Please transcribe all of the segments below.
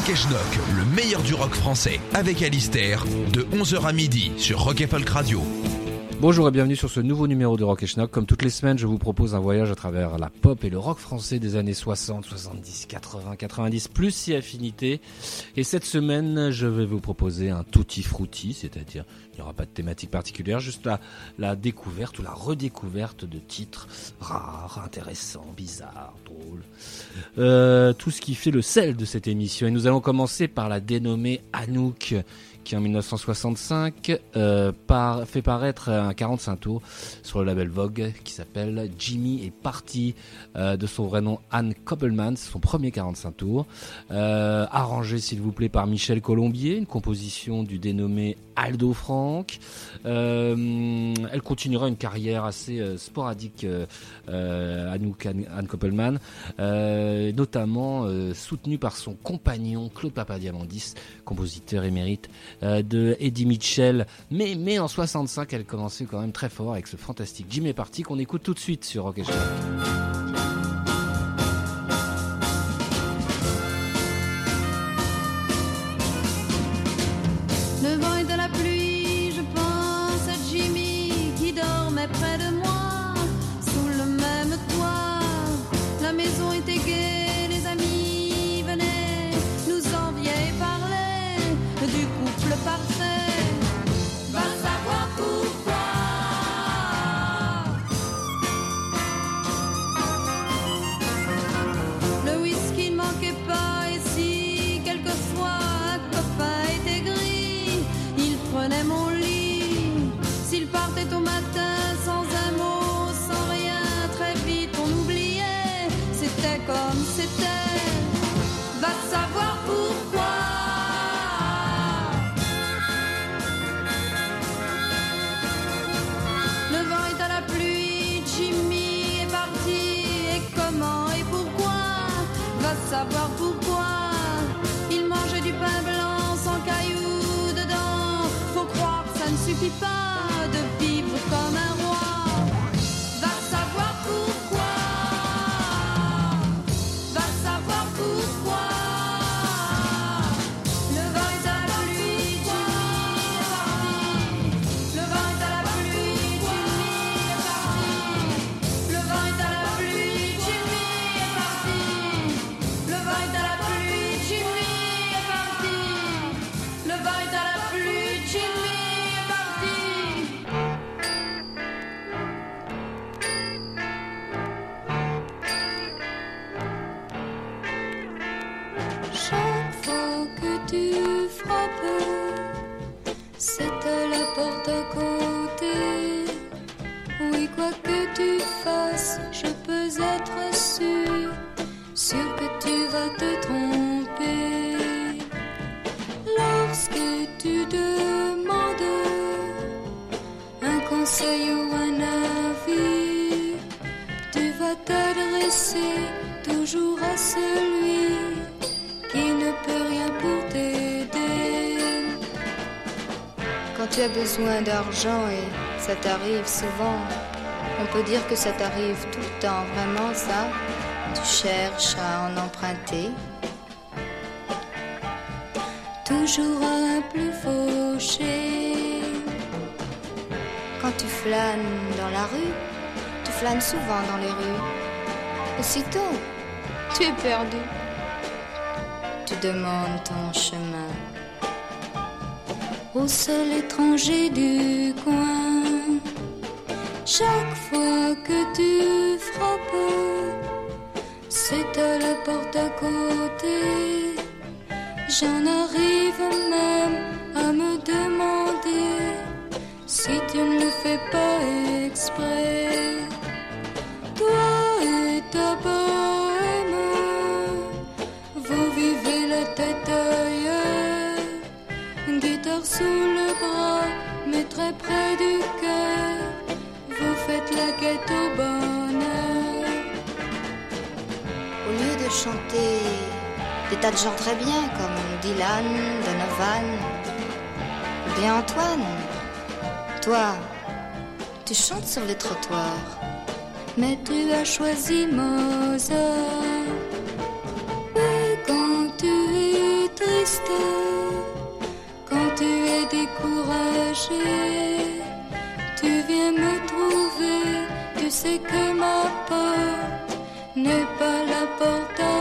Rock le meilleur du rock français, avec Alistair, de 11h à midi sur Rock et Folk Radio. Bonjour et bienvenue sur ce nouveau numéro de Rock et Schnock. Comme toutes les semaines, je vous propose un voyage à travers la pop et le rock français des années 60, 70, 80, 90, plus si affinité. Et cette semaine, je vais vous proposer un tutti frutti, c'est-à-dire il n'y aura pas de thématique particulière, juste la, découverte ou la redécouverte de titres rares, intéressants, bizarres, drôles. Euh, tout ce qui fait le sel de cette émission. Et nous allons commencer par la dénommée Anouk qui en 1965 euh, par, fait paraître un 45 tours sur le label Vogue qui s'appelle Jimmy est parti euh, de son vrai nom Anne Koppelman, son premier 45 tours, euh, arrangé s'il vous plaît par Michel Colombier, une composition du dénommé Aldo Franck. Euh, elle continuera une carrière assez sporadique, Anne, Anne Koppelman, notamment soutenue par son compagnon Claude Papadiamandis, compositeur émérite euh, de Eddie Mitchell. Mais, mais en 65, elle commençait quand même très fort avec ce fantastique Jimmy Party qu'on écoute tout de suite sur Rock et Shock. Le vent de la pluie, je pense à Jimmy qui dormait près de moi, que tu demandes un conseil ou un avis, tu vas t'adresser toujours à celui qui ne peut rien pour t'aider. Quand tu as besoin d'argent et ça t'arrive souvent, on peut dire que ça t'arrive tout le temps, vraiment ça. Tu cherches à en emprunter. Toujours un plus fauché. Quand tu flânes dans la rue, tu flânes souvent dans les rues. Aussitôt, tu es perdu. Tu demandes ton chemin. au seul étranger du coin. Chaque fois que tu frappes, c'est à la porte à côté. J'en arrive même à me demander si tu ne le fais pas exprès. Toi et ta bohème, vous vivez la tête ailleurs. Guitare sous le bras, mais très près du cœur. Vous faites la quête au bonheur. Au lieu de chanter des tas de gens très bien comme Dylan, Donovan, ou bien Antoine, toi, tu chantes sur les trottoirs. Mais tu as choisi Mozart. Et quand tu es triste, quand tu es découragé, tu viens me trouver. Tu sais que ma porte n'est pas la porte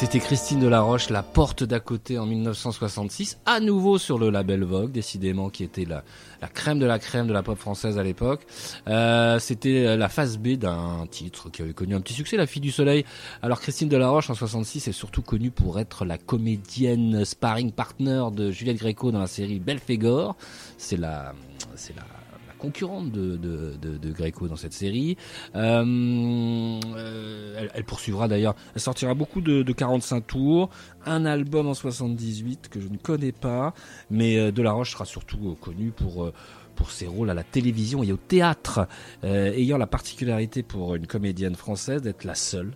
C'était Christine Delaroche, La Porte d'à côté en 1966, à nouveau sur le label Vogue, décidément qui était la, crème de la crème de la pop française à l'époque. Euh, C'était la phase B d'un titre qui avait connu un petit succès, La Fille du Soleil. Alors Christine Delaroche en 66 est surtout connue pour être la comédienne sparring partner de Juliette Gréco dans la série Belphégor. C'est la, c'est la concurrente de, de, Greco dans cette série. Euh, euh, elle, poursuivra d'ailleurs, elle sortira beaucoup de, de 45 tours, un album en 78 que je ne connais pas, mais euh, Delaroche sera surtout connue pour pour ses rôles à la télévision et au théâtre, ayant la particularité pour une comédienne française d'être la seule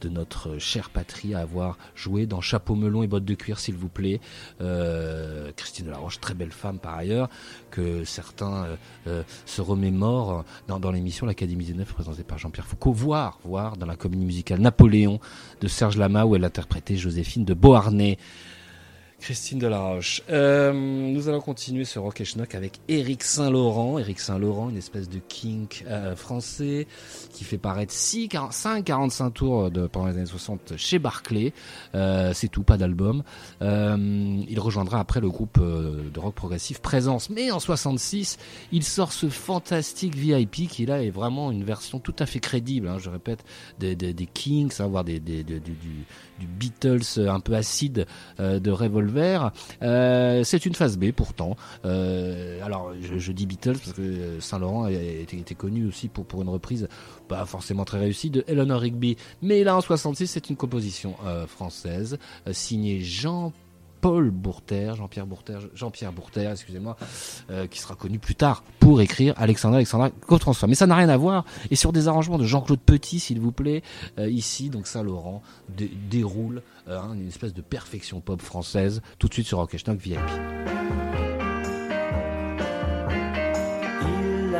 de notre chère patrie à avoir joué dans Chapeau melon et bottes de cuir, s'il vous plaît. Euh, Christine Delaroche, très belle femme par ailleurs, que certains euh, euh, se remémorent dans, dans l'émission L'Académie des Neufs présentée par Jean-Pierre Foucault, voire, voire dans la comédie musicale Napoléon de Serge Lama où elle interprétait Joséphine de Beauharnais. Christine Delaroche. Euh, nous allons continuer ce Rock et Schnock avec Éric Saint-Laurent. Éric Saint-Laurent, une espèce de kink euh, français qui fait paraître 6, 5, 45 tours de, pendant les années 60 chez Barclay. Euh, c'est tout, pas d'album. Euh, il rejoindra après le groupe euh, de rock progressif Présence. Mais en 66, il sort ce fantastique VIP qui là est vraiment une version tout à fait crédible, hein, je répète, des, des, des Kings, hein, des, des- du, du, Beatles un peu acide euh, de Revolver. Euh, c'est une phase B pourtant. Euh, alors je, dis Beatles parce que Saint-Laurent était, connu aussi pour, pour une reprise pas forcément très réussie de Eleanor Rigby. Mais là en 66 c'est une composition euh, française euh, signée Jean Paul Bourter, Jean-Pierre Bourter, excusez-moi, euh, qui sera connu plus tard pour écrire Alexandra Alexandra Co-Transfer. Mais ça n'a rien à voir. Et sur des arrangements de Jean-Claude Petit, s'il vous plaît, euh, ici, donc Saint-Laurent dé- déroule euh, hein, une espèce de perfection pop française, tout de suite sur Rock Schnock VIP. Il.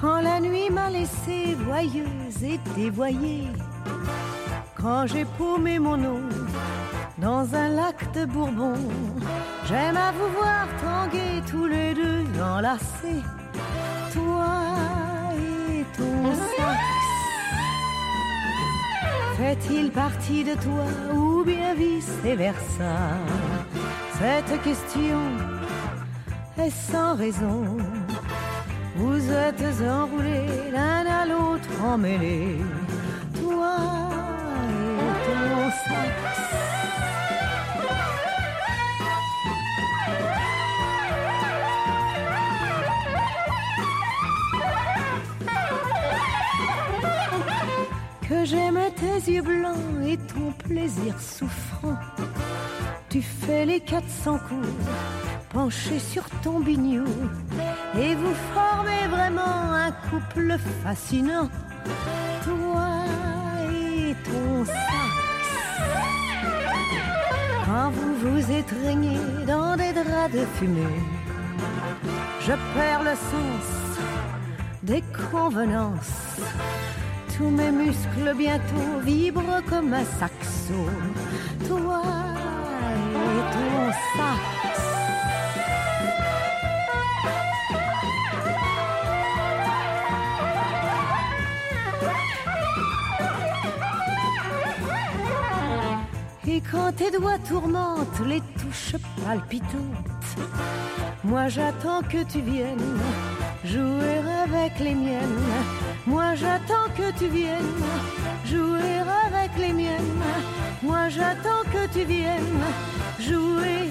Quand la nuit m'a laissée voyeuse et dévoyée, quand j'ai paumé mon eau dans un lac de Bourbon, j'aime à vous voir tanguer tous les deux enlacés, Fait-il partie de toi ou bien vice versa Cette question est sans raison. Vous êtes enroulés l'un à l'autre emmêlés, toi et ton sax. Tes yeux blancs et ton plaisir souffrant. Tu fais les 400 coups, penché sur ton bignou. Et vous formez vraiment un couple fascinant. Toi et ton sax. Quand vous vous étreignez dans des draps de fumée, je perds le sens des convenances. Tous mes muscles bientôt vibrent comme un saxo. Toi et ton sax. Et quand tes doigts tourmentent les touches palpitantes, moi j'attends que tu viennes jouer avec les miennes. Moi j'attends que tu viennes jouer avec les miennes. Moi j'attends que tu viennes jouer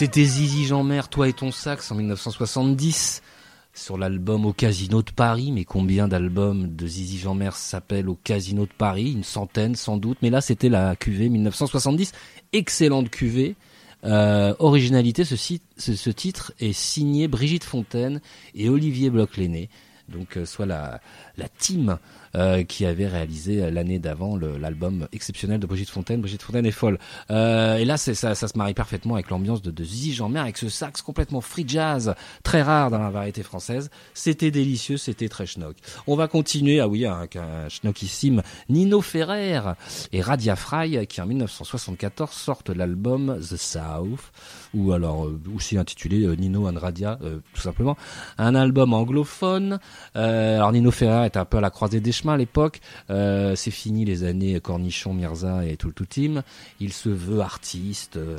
C'était Zizi Jeanmer, toi et ton sax en 1970 sur l'album Au Casino de Paris. Mais combien d'albums de Zizi Jeanmer s'appellent Au Casino de Paris? Une centaine sans doute. Mais là c'était la QV 1970. Excellente QV. Euh, originalité, ce titre est signé Brigitte Fontaine et Olivier Bloch-Lenné. Donc euh, soit la, la team euh, qui avait réalisé euh, l'année d'avant l'album exceptionnel de Brigitte Fontaine. Brigitte Fontaine est folle. Euh, et là, ça, se marie parfaitement avec l'ambiance de, de Jeanmer, avec ce sax complètement free jazz, très rare dans la variété française. C'était délicieux, c'était très schnock. On va continuer, ah oui, avec un schnockissime Nino Ferrer et Radia Fry qui en 1974 sortent l'album The South, ou alors aussi intitulé Nino and Radia, tout simplement. Un album anglophone. Alors Nino Ferrer un peu à la croisée des chemins à l'époque. Euh, c'est fini les années Cornichon, Mirza et tout le tout. Il se veut artiste. euh,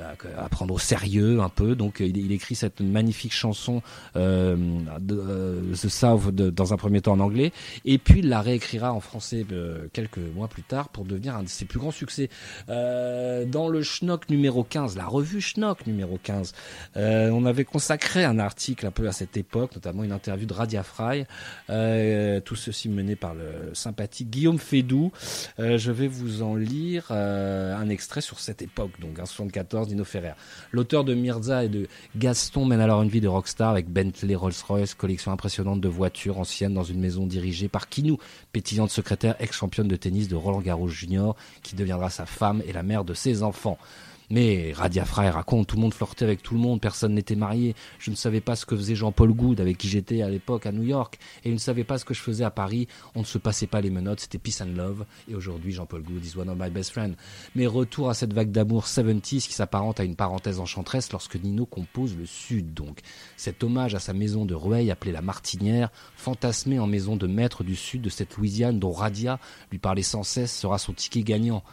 à, à prendre au sérieux un peu. Donc euh, il, écrit cette magnifique chanson euh, de, euh, The South dans un premier temps en anglais, et puis il la réécrira en français euh, quelques mois plus tard pour devenir un de ses plus grands succès. Euh, dans le Schnock numéro 15, la revue Schnock numéro 15, euh, on avait consacré un article un peu à cette époque, notamment une interview de Radia Fry, euh, tout ceci mené par le sympathique Guillaume Fédou. Euh, je vais vous en lire euh, un extrait sur cette époque, donc en 74, Dino Ferrer. L'auteur de Mirza et de Gaston mène alors une vie de rockstar avec Bentley, Rolls-Royce, collection impressionnante de voitures anciennes dans une maison dirigée par Kinou, pétillante secrétaire ex-championne de tennis de Roland Garros Junior, qui deviendra sa femme et la mère de ses enfants. Mais Radia Fry raconte, tout le monde flirtait avec tout le monde, personne n'était marié. Je ne savais pas ce que faisait Jean-Paul Goud, avec qui j'étais à l'époque à New York, et il ne savait pas ce que je faisais à Paris. On ne se passait pas les menottes, c'était peace and love. Et aujourd'hui, Jean-Paul Goud is one of my best friends. Mais retour à cette vague d'amour 70s qui s'apparente à une parenthèse enchanteresse lorsque Nino compose le Sud, donc. Cet hommage à sa maison de Rueil appelée la Martinière, fantasmée en maison de maître du Sud de cette Louisiane dont Radia lui parlait sans cesse, sera son ticket gagnant.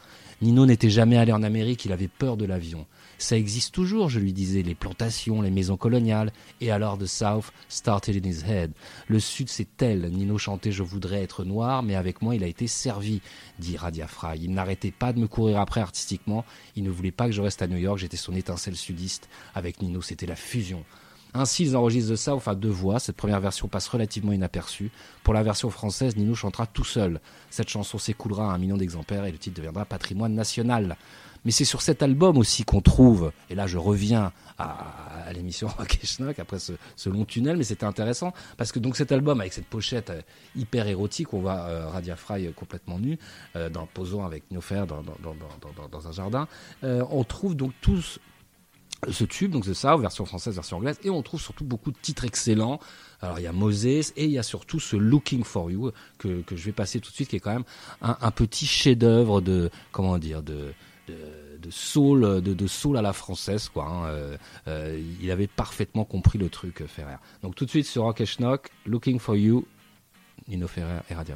Nino n'était jamais allé en Amérique, il avait peur de l'avion. Ça existe toujours, je lui disais, les plantations, les maisons coloniales. Et alors the South started in his head. Le Sud, c'est tel. Nino chantait Je voudrais être noir, mais avec moi, il a été servi, dit Radia Fry. Il n'arrêtait pas de me courir après artistiquement. Il ne voulait pas que je reste à New York. J'étais son étincelle sudiste. Avec Nino, c'était la fusion. Ainsi, ils enregistrent The South à deux voix. Cette première version passe relativement inaperçue. Pour la version française, Nino chantera tout seul. Cette chanson s'écoulera à un million d'exemplaires et le titre deviendra patrimoine national. Mais c'est sur cet album aussi qu'on trouve, et là je reviens à, l'émission Rock et après ce, long tunnel, mais c'était intéressant parce que donc cet album avec cette pochette euh, hyper érotique, on voit euh, Radia Fry euh, complètement nu, euh, posant avec Nofer dans, dans, un jardin, on trouve donc tous ce tube, donc c'est ça, version française, version anglaise, et on trouve surtout beaucoup de titres excellents. Alors il y a Moses et il y a surtout ce Looking for You que, que je vais passer tout de suite, qui est quand même un, petit chef-d'œuvre de comment dire de de, soul, de, de soul à la française, quoi. hein. Euh, euh, il avait parfaitement compris le truc, euh, Ferrer. Donc tout de suite sur Rock Schnock, Looking for You, Nino Ferrer et Radia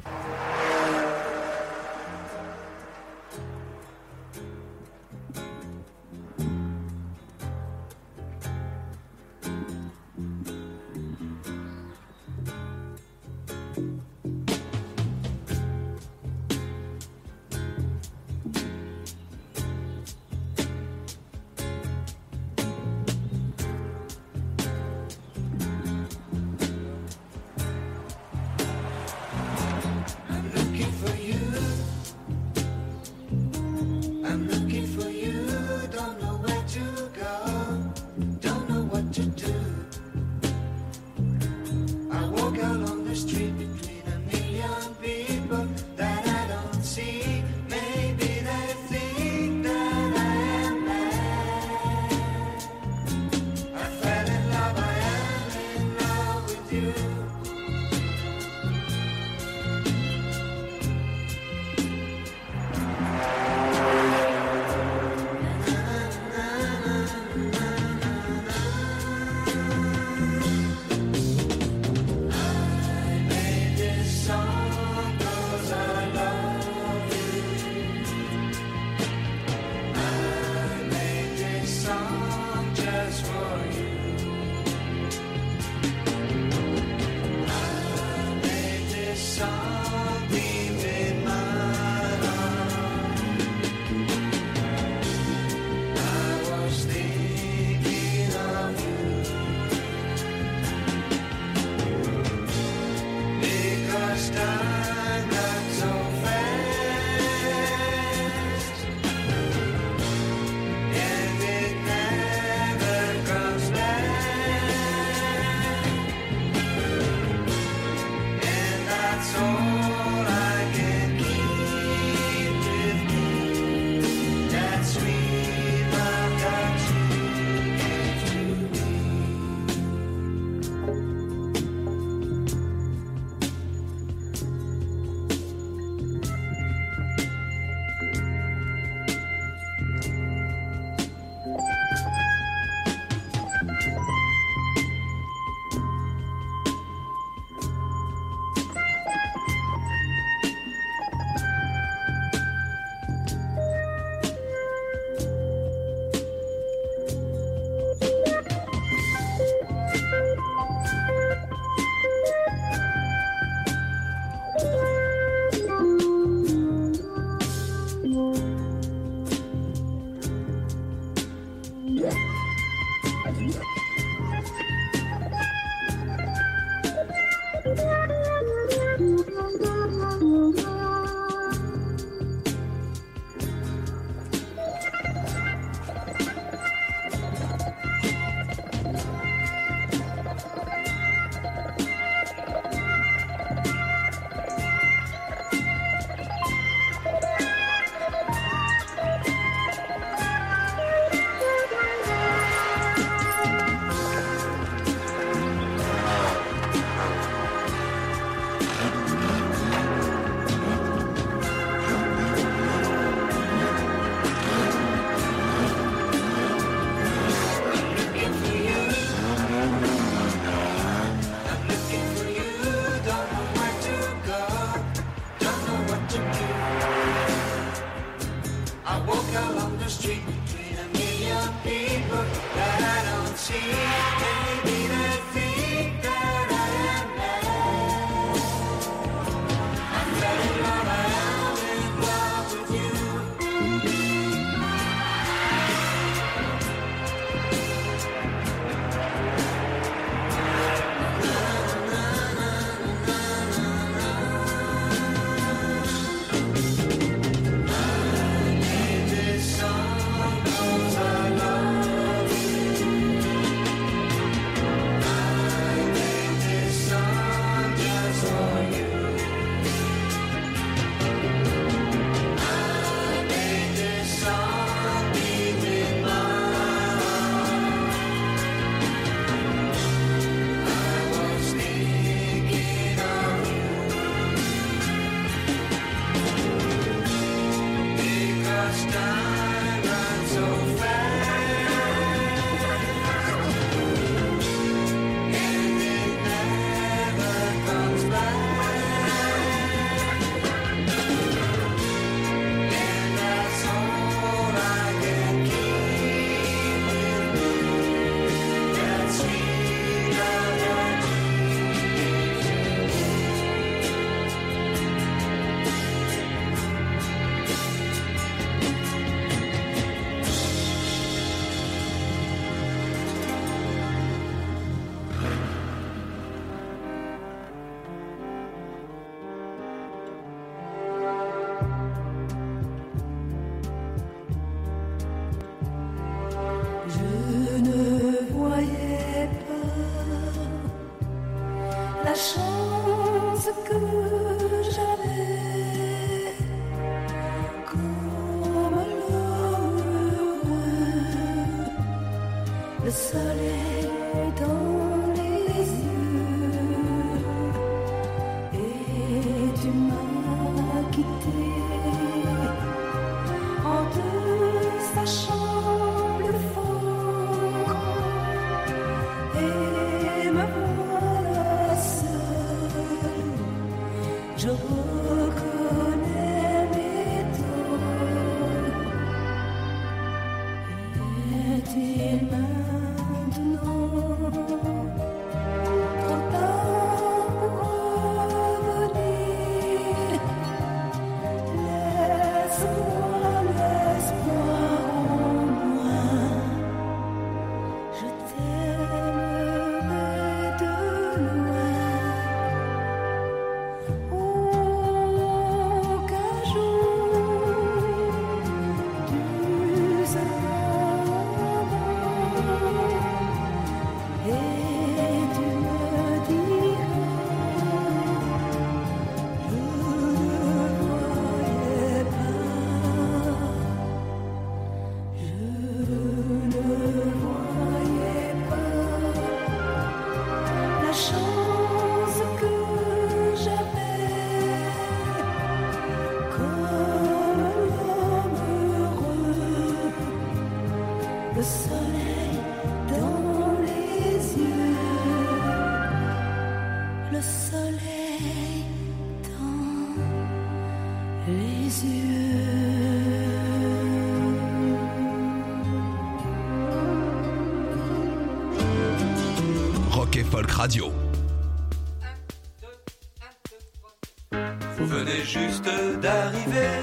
Vous venez juste d'arriver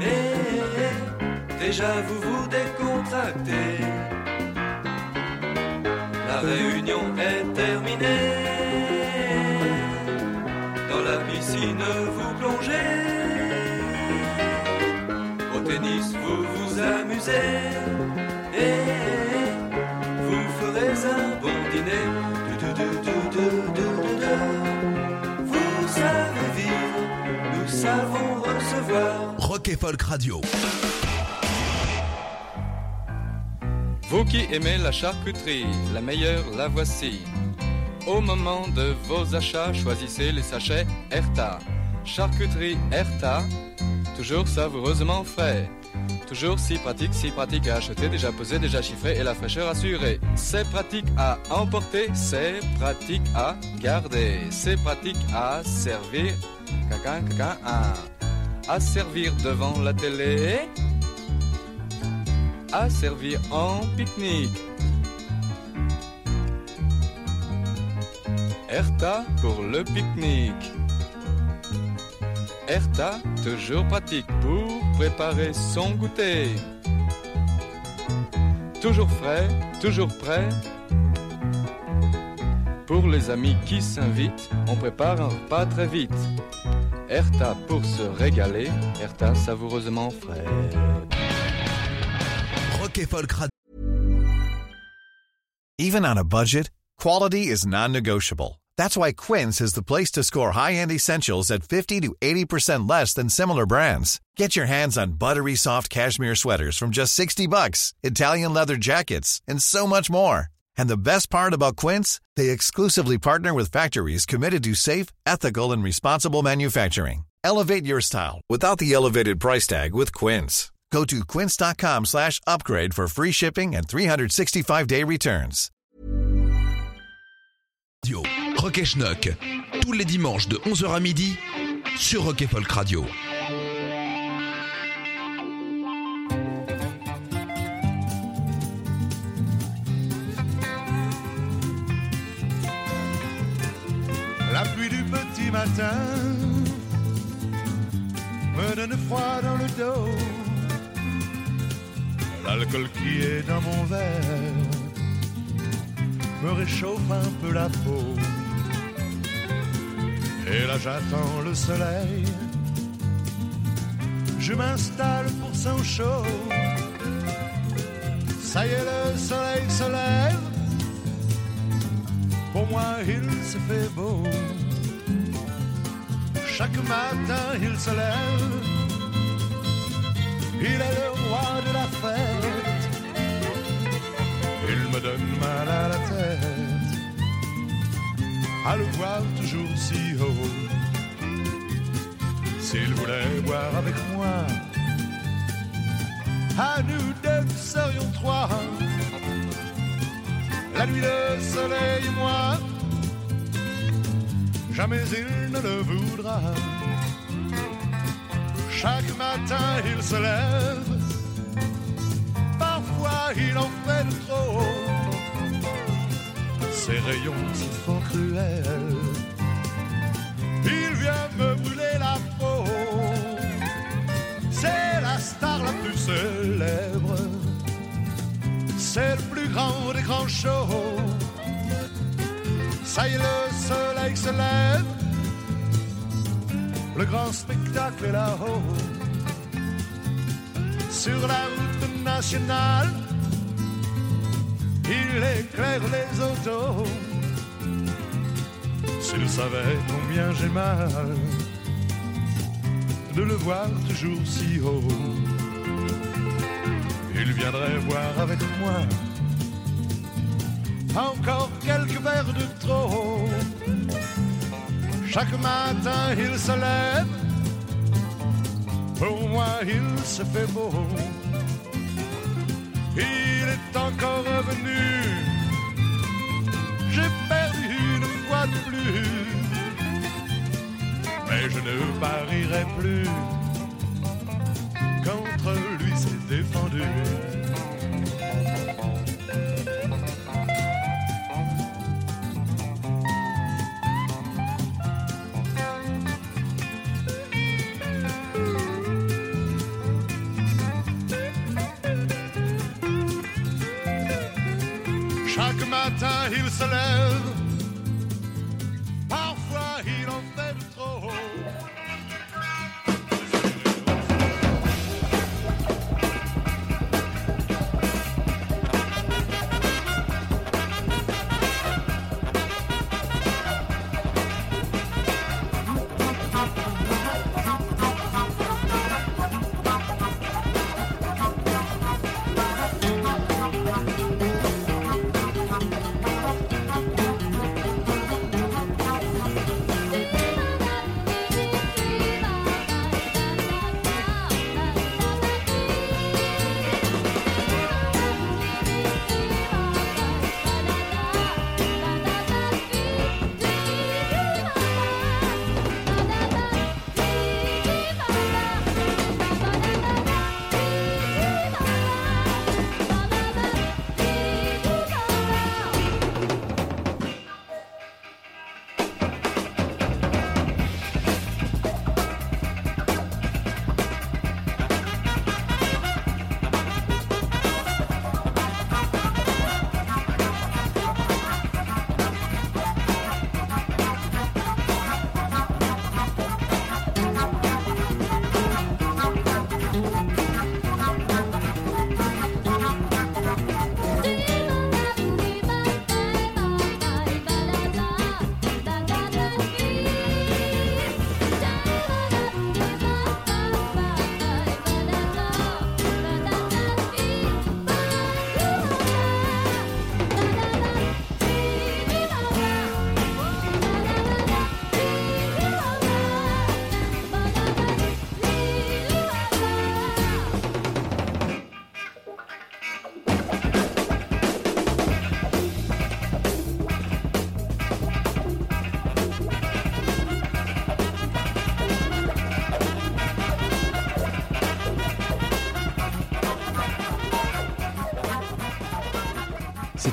et déjà vous vous décontractez. La réunion est terminée. Dans la piscine vous plongez. Au tennis vous vous amusez Folk Radio. Vous qui aimez la charcuterie, la meilleure la voici. Au moment de vos achats, choisissez les sachets Erta. Charcuterie Erta, toujours savoureusement frais. Toujours si pratique, si pratique à acheter, déjà pesé, déjà chiffré et la fraîcheur assurée. C'est pratique à emporter, c'est pratique à garder, c'est pratique à servir. Caca, caca, à, à servir devant la télé à servir en pique-nique. Erta pour le pique-nique. Erta, toujours pratique pour préparer son goûter. Toujours frais, toujours prêt. Pour les amis qui s'invitent, on prépare un repas très vite. Erta pour se régaler, Erta savoureusement frais. Rock et Folk. Even on a budget, quality is non-negotiable. That's why Quince is the place to score high-end essentials at 50 to 80% less than similar brands. Get your hands on buttery soft cashmere sweaters from just 60 bucks, Italian leather jackets, and so much more. And the best part about Quince, they exclusively partner with factories committed to safe, ethical, and responsible manufacturing. Elevate your style without the elevated price tag with Quince. Go to quince.com slash upgrade for free shipping and 365-day returns. Radio. Rock et Schnock. Tous les dimanches de 11h à midi sur Rock Folk Radio. Matin me donne froid dans le dos. L'alcool qui est dans mon verre me réchauffe un peu la peau. Et là j'attends le soleil. Je m'installe pour son chaud. Ça y est, le soleil se lève pour moi il se fait beau. Chaque matin il se lève, il est le roi de la fête. Il me donne mal à la tête à le voir toujours si haut. S'il voulait boire avec moi, à nous deux nous serions trois. La nuit, le soleil et moi, jamais il ne le voudra. Chaque matin il se lève, parfois il en fait trop. Ses rayons si fort cruels, il vient me brûler la peau. C'est la star la plus célèbre, c'est le plus grand des grands shows. Ça y est, le soleil se lève, le grand spectacle est là-haut. Sur la route nationale, il éclaire les autos. S'il savait combien j'ai mal de le voir toujours si haut, il viendrait boire avec moi encore quelques verres de trop. Chaque matin il se lève, pour moi il se fait beau. Il est encore revenu, j'ai perdu une fois de plus, mais je ne parierai plus contre lui c'est défendu. Chaque matin il se lève,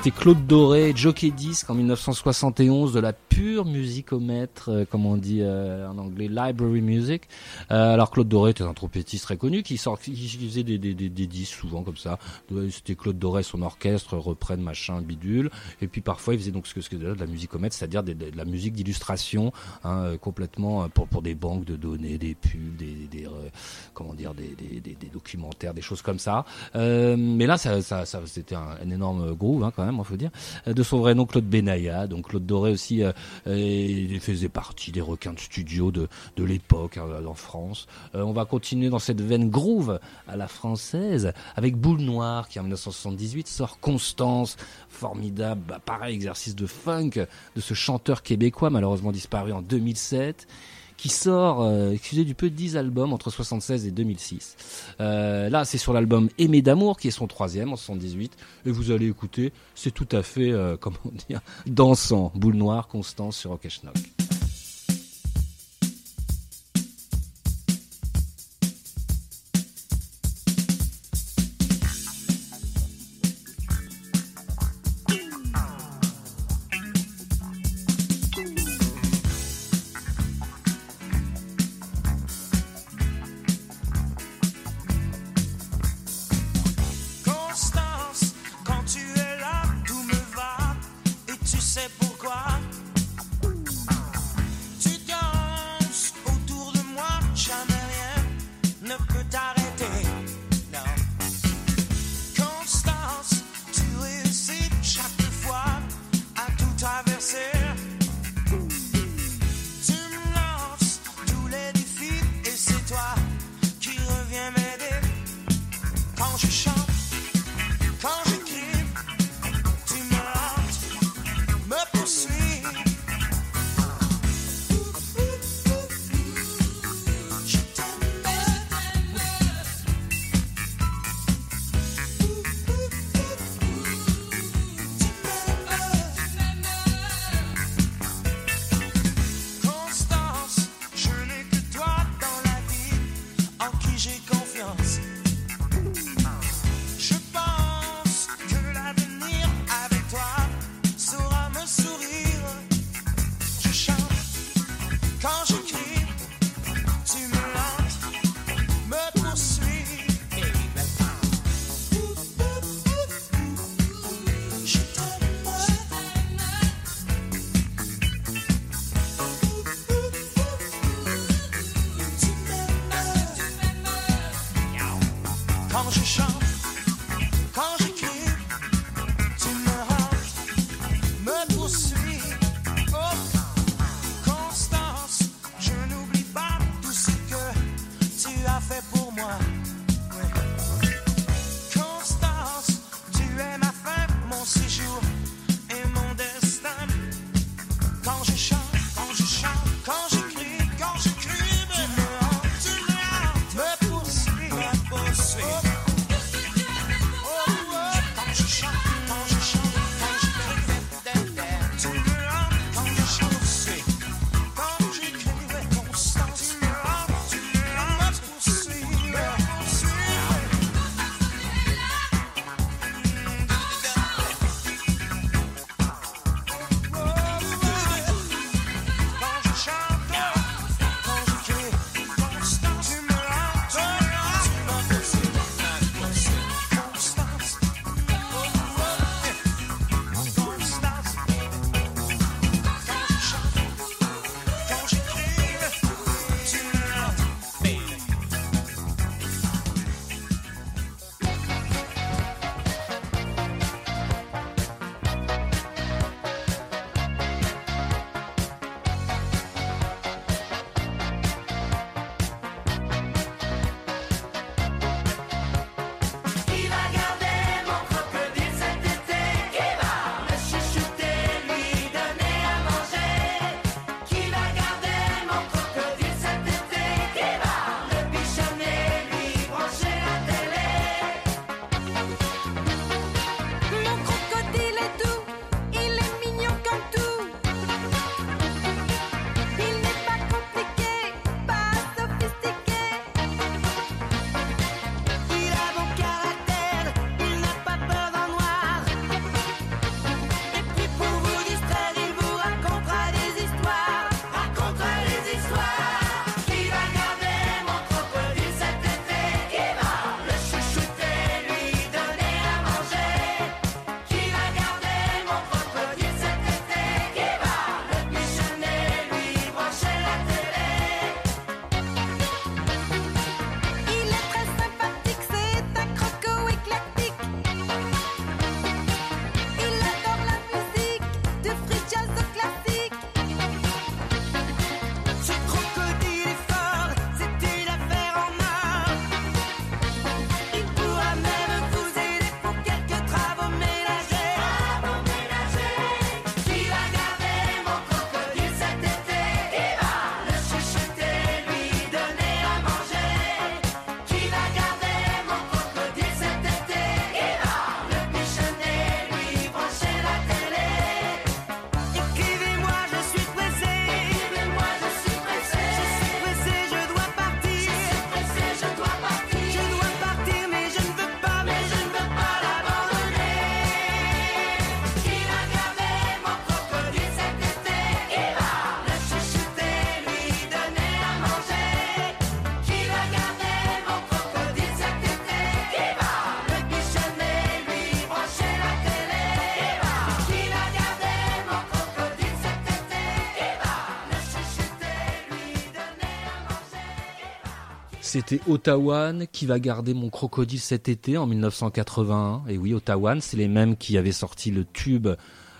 C'était Claude Doré, Jockey Disc en 1971, de la pure musicomètre, euh, comme on dit euh, en anglais, library music. Euh, alors Claude Doré était un trompettiste très connu qui, sort, qui, faisait des, des, des, des disques souvent comme ça. De- C'était Claude Doré, son orchestre reprenne machin bidule. Et puis parfois il faisait donc ce que c'est de la musicomètre, c'est-à-dire de la musique d'illustration hein, euh, complètement euh, pour, pour des banques de données, des pubs, des, euh, comment dire, des, des, documentaires, des choses comme ça. Euh, mais là, ça- c'était un, un énorme groove hein, quand même. Faut dire, euh, de son vrai nom Claude Benaya. Donc Claude Doré aussi euh, euh, faisait partie des requins de studio de, de l'époque hein, en France. On va continuer dans cette veine groove à la française avec Boule Noire qui en 1978 sort Constance, formidable, bah, pareil exercice de funk de ce chanteur québécois malheureusement disparu en 2007 qui sort, euh, excusez du peu, 10 albums entre 76 et 2006. Euh, là, c'est sur l'album Aimer d'amour, qui est son troisième en 78, et vous allez écouter, c'est tout à fait, euh, comment dire, dansant. Boule noire, Constance sur Rock. C'était Ottawa qui va garder mon crocodile cet été en 1981. Et oui, Ottawa, c'est les mêmes qui avaient sorti le tube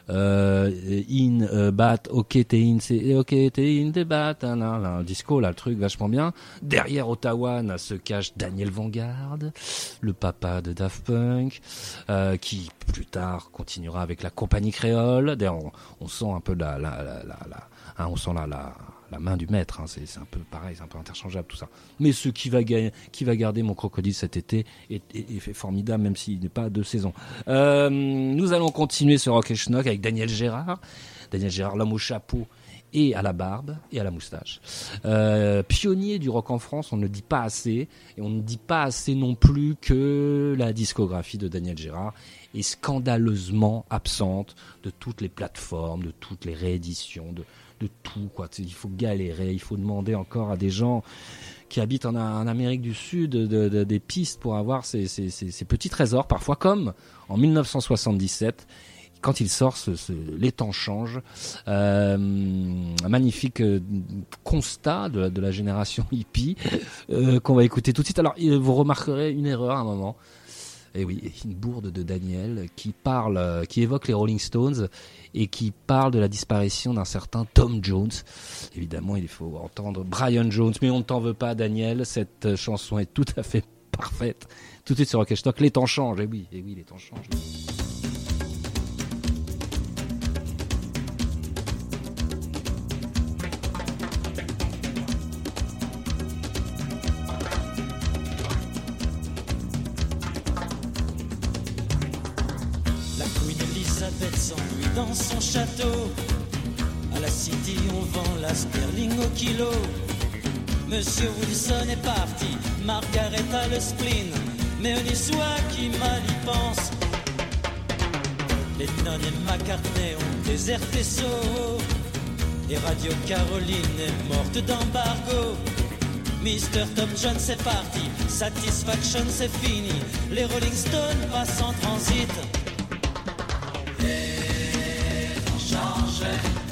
euh, In euh, Bat, ok t'es in, c'est ok t'es in des bat, un disco là, le truc vachement bien. Derrière Ottawa se cache Daniel Vanguard, le papa de Daft Punk, euh, qui plus tard continuera avec la compagnie créole. D'ailleurs, on, sent un peu la, hein, on sent la, la main du maître. hein, c'est un peu pareil, c'est un peu interchangeable tout ça. Mais ce qui va, qui va garder mon crocodile cet été est, formidable, même s'il n'est pas de saison. Euh, nous allons continuer ce rock et schnock avec Daniel Gérard. Daniel Gérard, l'homme au chapeau et à la barbe et à la moustache. Euh, pionnier du rock en France, on ne dit pas assez, et on ne dit pas assez non plus que la discographie de Daniel Gérard est scandaleusement absente de toutes les plateformes, de toutes les rééditions, de, de tout. Quoi. Il faut galérer, il faut demander encore à des gens qui habitent en, Amérique du Sud de- de- des pistes pour avoir ces, petits trésors, parfois comme en 1977 quand il sort, les temps changent. Euh, un magnifique euh, constat de la, génération hippie euh, qu'on va écouter tout de suite. Alors, vous remarquerez une erreur à un moment. Et oui, une bourde de Daniel qui parle, euh, qui évoque les Rolling Stones et qui parle de la disparition d'un certain Tom Jones. Évidemment, il faut entendre Brian Jones, mais on ne t'en veut pas, Daniel. Cette euh, chanson est tout à fait parfaite. Tout de suite sur Rock and Stock, les temps changent. Et oui, et oui, les temps changent. Son château. À la City, on vend la sterling au kilo. Monsieur Wilson est parti, Margaret a le spleen. Mais on y soit qui mal y pense. Lennon et McCartney ont déserté Soho. Et Radio Caroline est morte d'embargo. Mr. Tom Jones est parti, Satisfaction c'est fini. Les Rolling Stones passent en transit. man.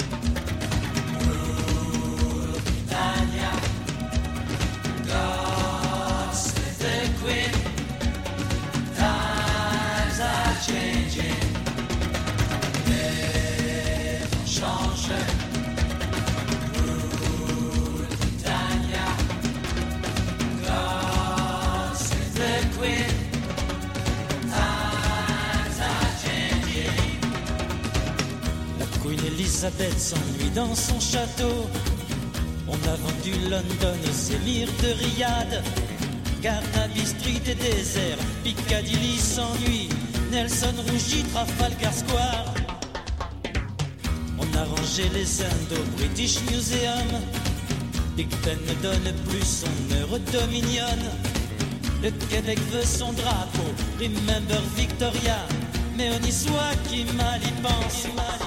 Queen Elizabeth s'ennuie dans son château. On a vendu London aux émirs de Riyad. Carnaby Street est désert, Piccadilly s'ennuie. Nelson rougit, Trafalgar Square. On a rangé les Indes au British Museum. Big Ben ne donne plus son heure Dominion. Le Québec veut son drapeau, Remember Victoria. Mais on y soit qui mal y pense, qui mal y.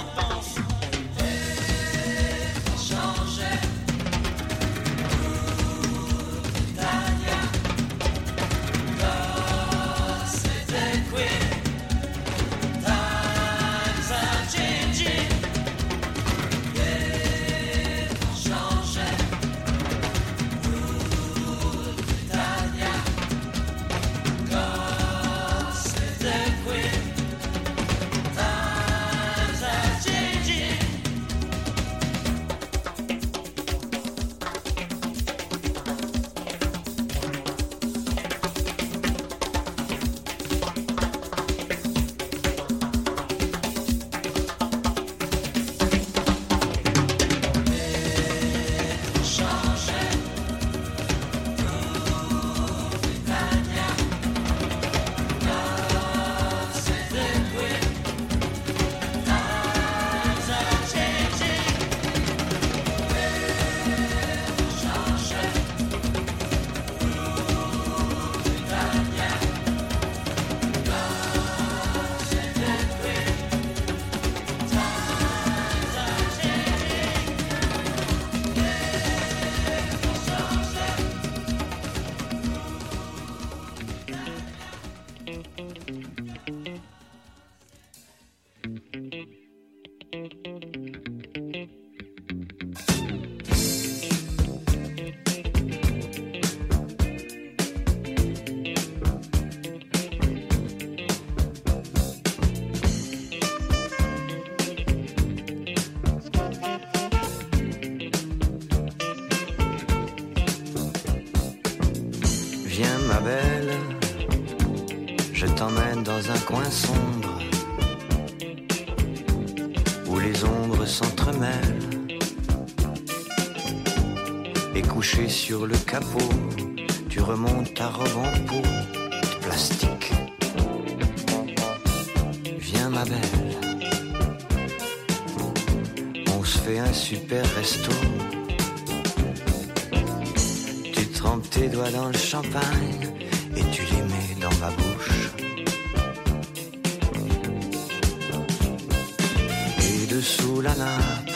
tu remontes ta robe en peau de plastique. Viens ma belle, on se fait un super resto. Tu trempes tes doigts dans le champagne et tu les mets dans ma bouche. Et dessous la nappe,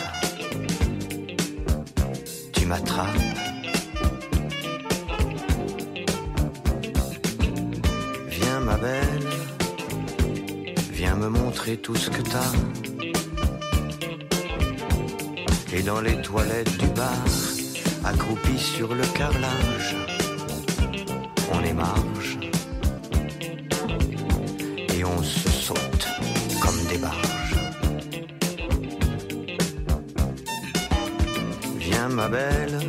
montrer tout ce que t'as. Et dans les toilettes du bar, accroupi sur le carrelage, on émarge et on se saute comme des barges. Viens ma belle,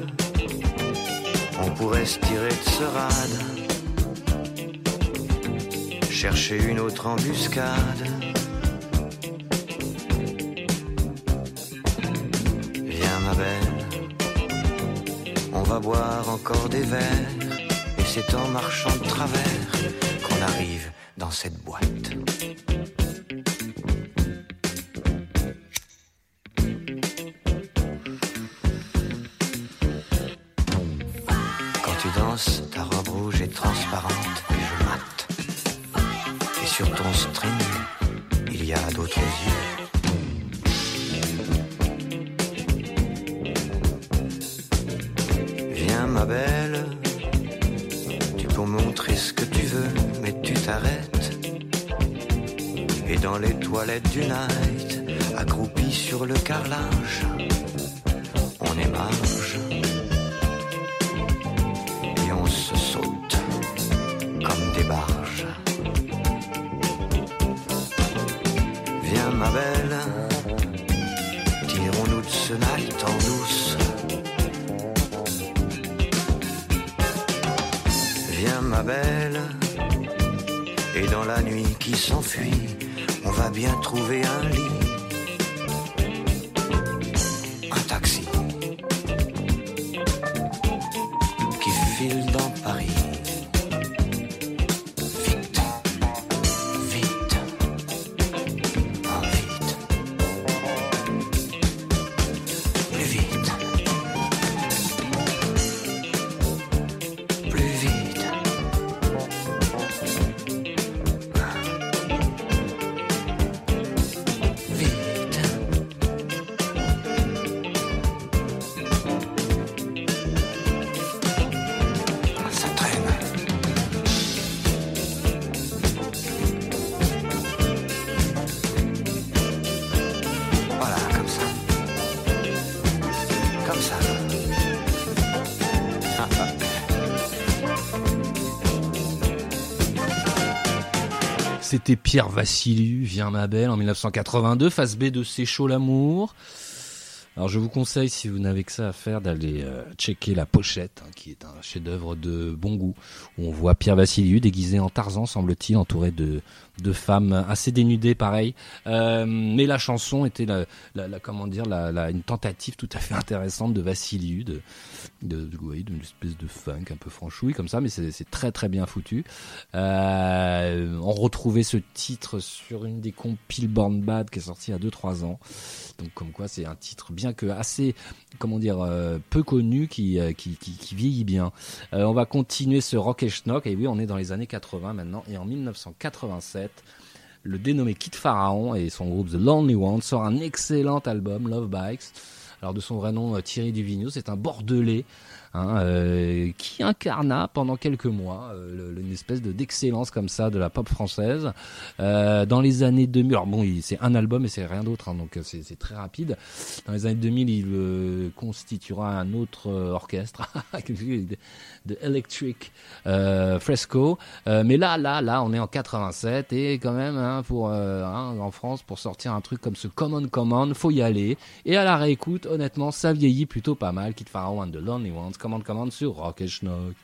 on pourrait se tirer de ce rade, chercher une autre embuscade. Boire encore des verres, et c'est en marchant de travers qu'on arrive dans cette boîte. Pierre Vassiliou, Viens ma belle, en 1982, face B de C'est l'amour. Alors je vous conseille, si vous n'avez que ça à faire, d'aller euh, checker la pochette, hein, qui est un chef-d'œuvre de bon goût, où on voit Pierre Vassiliou déguisé en Tarzan, semble-t-il, entouré de, de femmes assez dénudées, pareil. Euh, mais la chanson était la, comment dire, la, une tentative tout à fait intéressante de Vassiliou, de, de, de- d'une espèce de funk un peu franchouille comme ça, mais c'est très très bien foutu. Euh, on retrouvait ce titre sur une des compiles Born Bad qui est sortie il y a 2-3 ans. Donc comme quoi c'est un titre bien que assez, comment dire, euh, peu connu qui, qui, qui, bien. Euh, on va continuer ce rock et schnock, et oui on est dans les années 80 maintenant, et en 1987, le dénommé Kid Pharaon et son groupe The Lonely Ones sort un excellent album, Love Bikes. Alors de son vrai nom, euh, Thierry Duvigneau, c'est un Bordelais hein, euh, qui incarna pendant quelques mois euh, une espèce de d'excellence comme ça de la pop française. Euh, dans les années 2000, alors bon, c'est un album et c'est rien d'autre, hein, donc euh, c'est très rapide. Dans les années 2000, il euh, constituera un autre orchestre, de, Electric Fresco. Mais là, là, là, on est en 87 et quand même, hein, pour hein, en France, pour sortir un truc comme ce Common Command, faut y aller. Et à la réécoute, honnêtement, ça vieillit plutôt pas mal. Kid Pharaoh and the Lonely Ones, Command Command sur Rock and Schnock.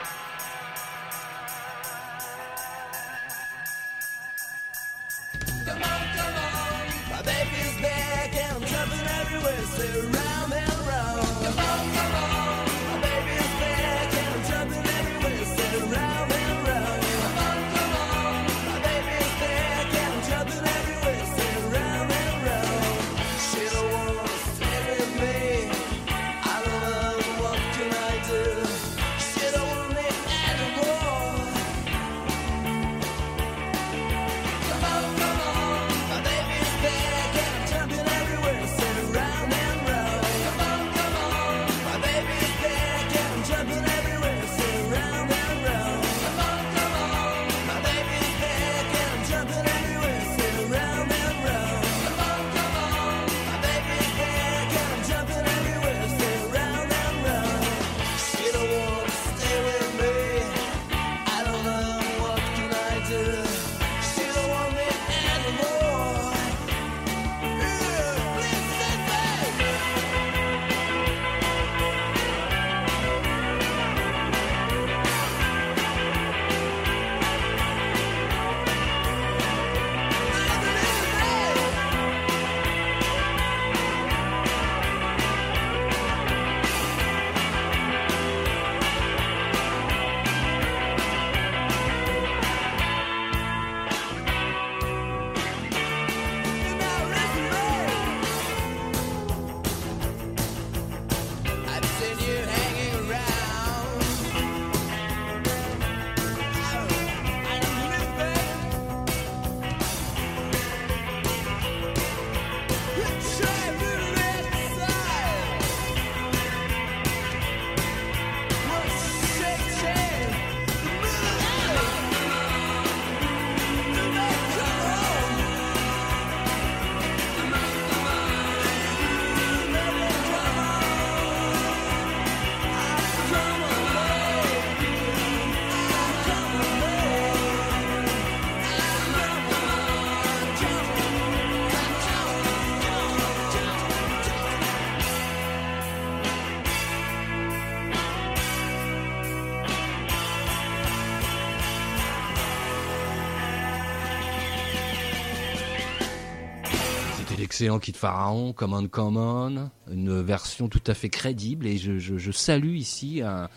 Excellent Kid Pharaon, Common Common, une version tout à fait crédible et je, je- je salue ici un-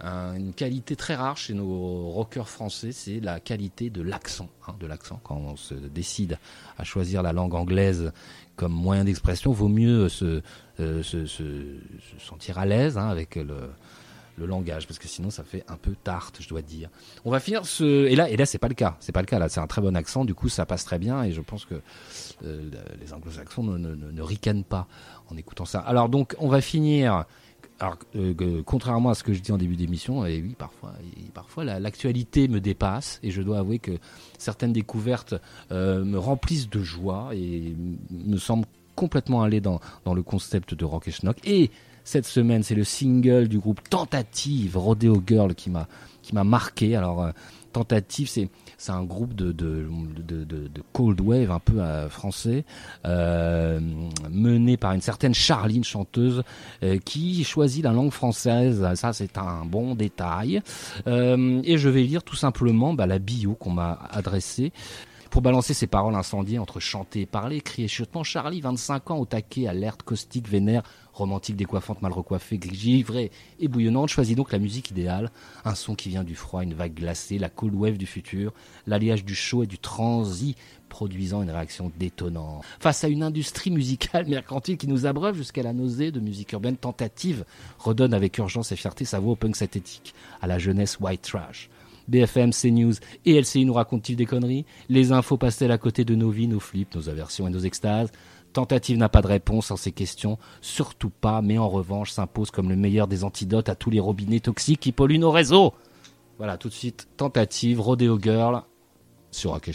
un- une qualité très rare chez nos rockers français, c'est la qualité de l'accent, hein, de l'accent. Quand on se décide à choisir la langue anglaise comme moyen d'expression, vaut mieux se, euh, se sentir à l'aise hein, avec le, le langage parce que sinon ça fait un peu tarte je dois dire. On va finir ce et là et là c'est pas le cas. C'est pas le cas là. C'est un très bon accent. Du coup ça passe très bien et je pense que euh, les anglo-saxons ne, ne, ne, ne ricanent pas en écoutant ça. Alors donc on va finir alors, euh, contrairement à ce que je dis en début d'émission, et oui, parfois, et parfois la- l'actualité me dépasse et je dois avouer que certaines découvertes euh, me remplissent de joie et me semblent complètement aller dans, dans le concept de Rock et Schnock. Et cette semaine, c'est le single du groupe Tentative, Rodeo Girl, qui m'a qui m'a marqué. Alors, euh, Tentative, c'est c'est un groupe de de, de, de, de cold wave un peu euh, français, euh, mené par une certaine Charline, chanteuse, euh, qui choisit la langue française. Ça, c'est un bon détail. Euh, et je vais lire tout simplement bah, la bio qu'on m'a adressée. Pour balancer ses paroles incendiées entre chanter et parler, crier chutement Charlie, 25 ans, au taquet, alerte, caustique, vénère, romantique, décoiffante, mal recoiffée, givrée et bouillonnante, choisit donc la musique idéale, un son qui vient du froid, une vague glacée, la cold wave du futur, l'alliage du chaud et du transi, produisant une réaction détonnante. Face à une industrie musicale mercantile qui nous abreuve jusqu'à la nausée de musique urbaine tentative, redonne avec urgence et fierté sa voix au punk synthétique, à la jeunesse white trash. BFM, CNews et LCI nous racontent-ils des conneries? Les infos passent-elles à côté de nos vies, nos flips, nos aversions et nos extases Tentative n'a pas de réponse en ces questions, surtout pas, mais en revanche s'impose comme le meilleur des antidotes à tous les robinets toxiques qui polluent nos réseaux. Voilà, tout de suite, Tentative, Rodeo Girl, sur Rock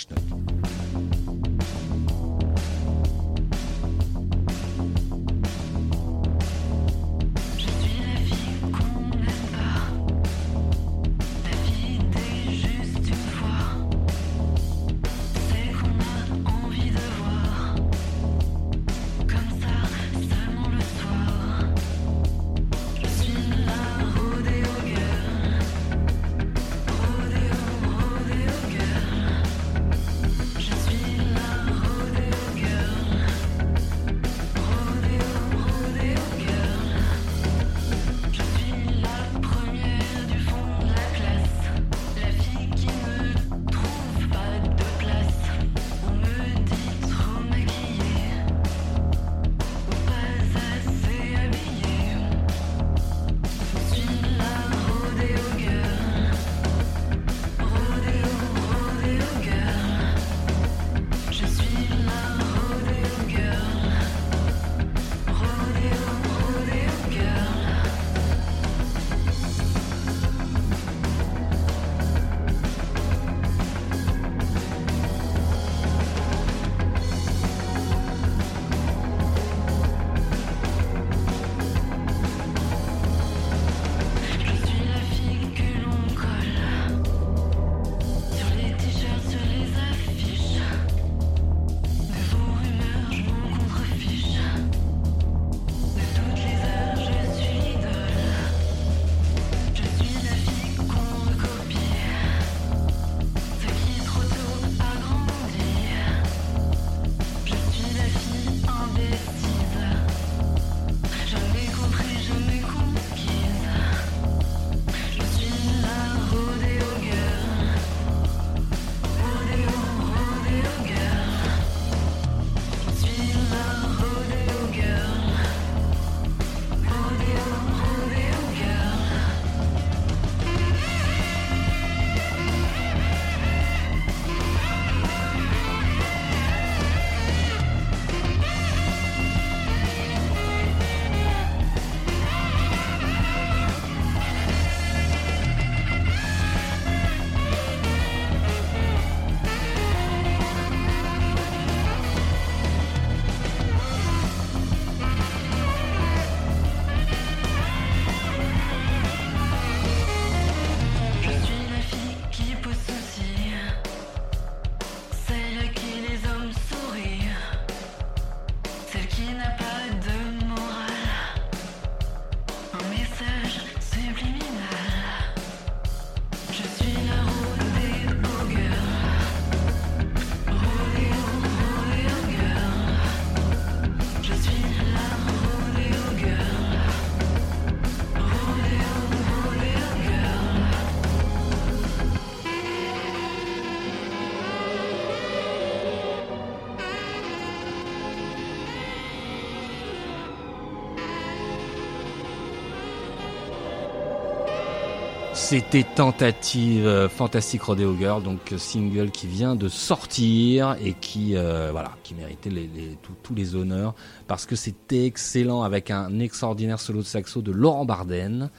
C'était Tentative euh, Fantastic Rodeo Girl, donc euh, single qui vient de sortir et qui euh, voilà, qui méritait tous- les honneurs parce que c'était excellent avec un extraordinaire solo de saxo de Laurent Barden.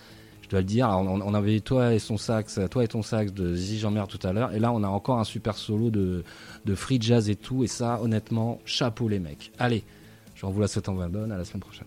Je dois le dire, on, avait toi et son sax, toi et ton sax de Zizi tout à l'heure, et là on a encore un super solo de, de free jazz et tout, et ça honnêtement, chapeau les mecs. Allez, j'en vous la souhaite en bonne, à la semaine prochaine.